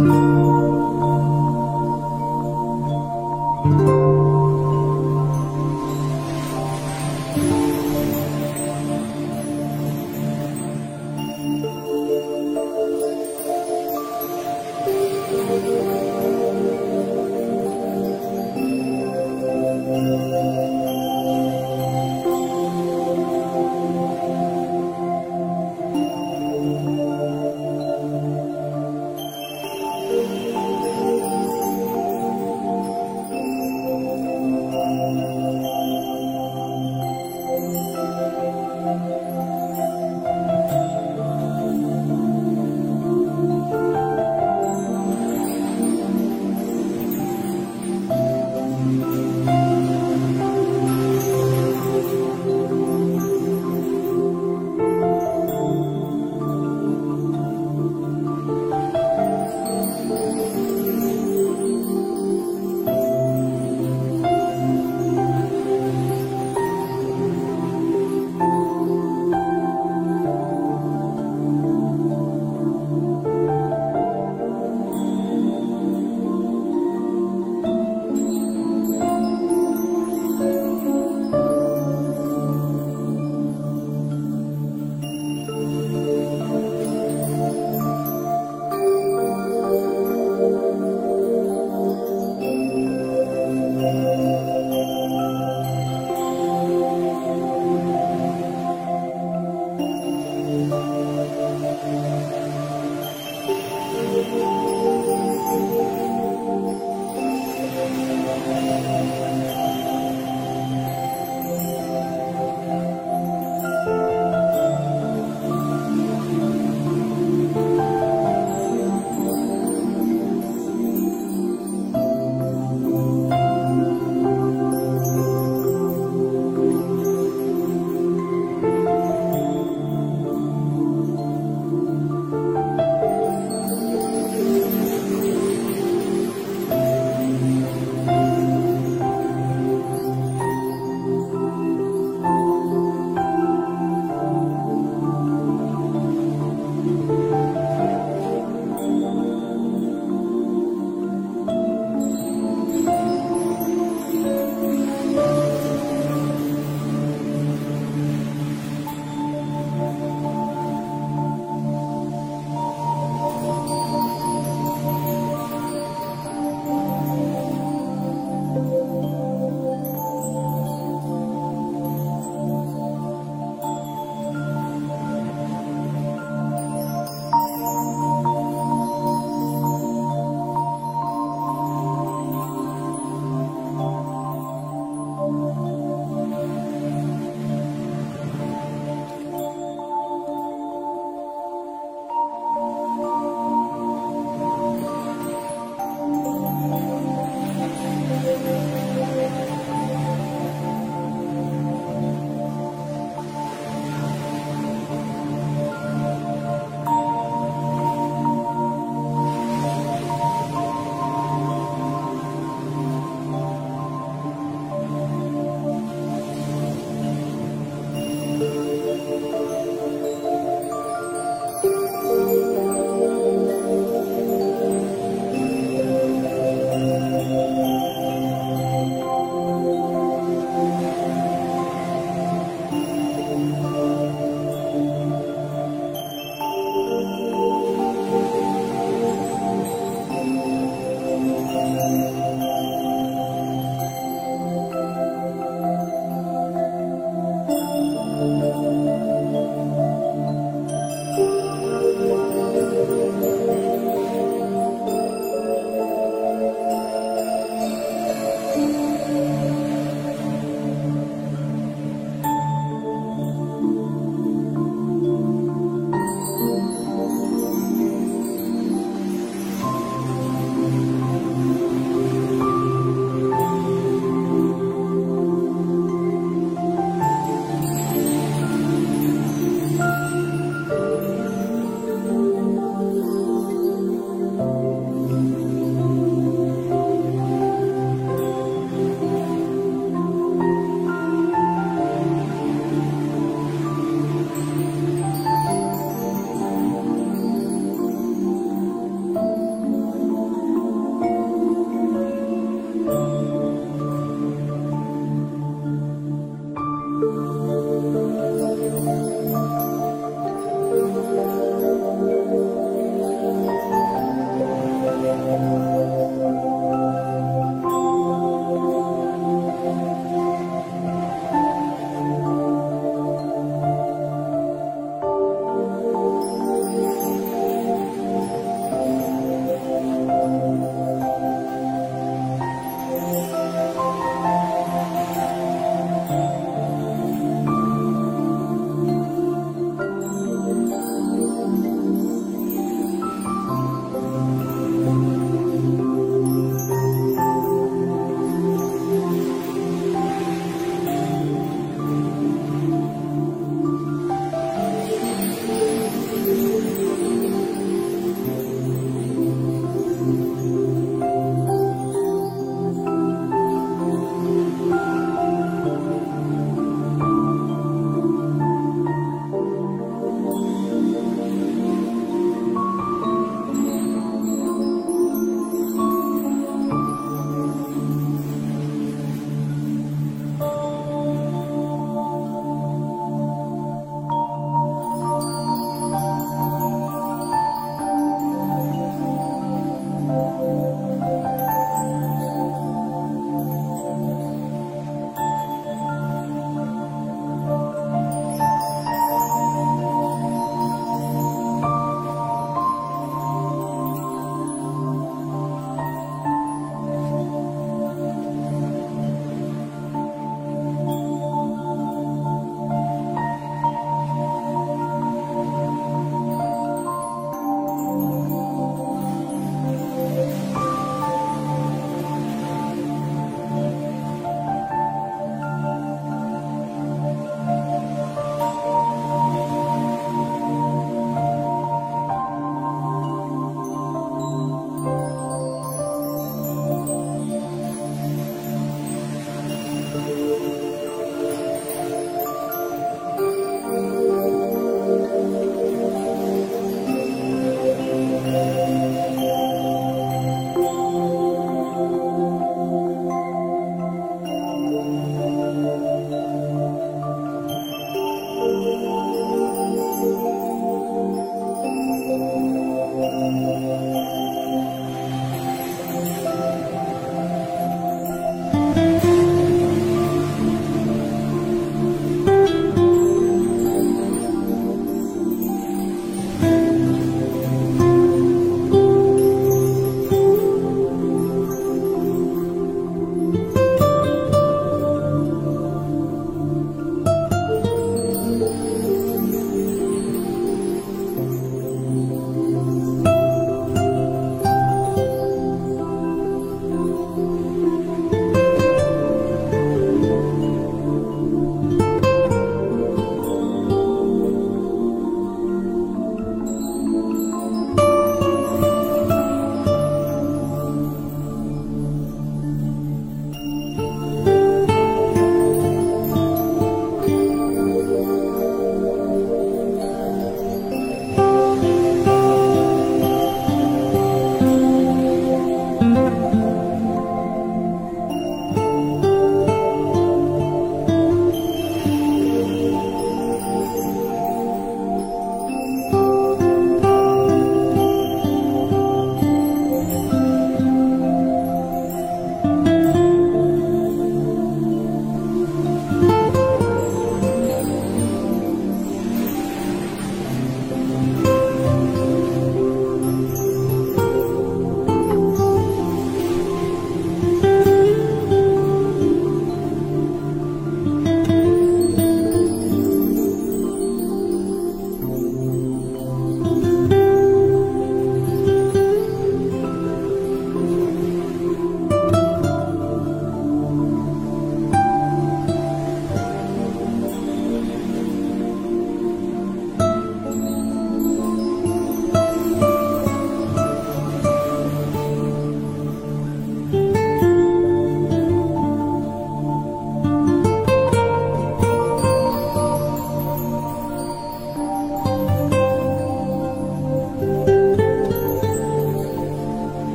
Thank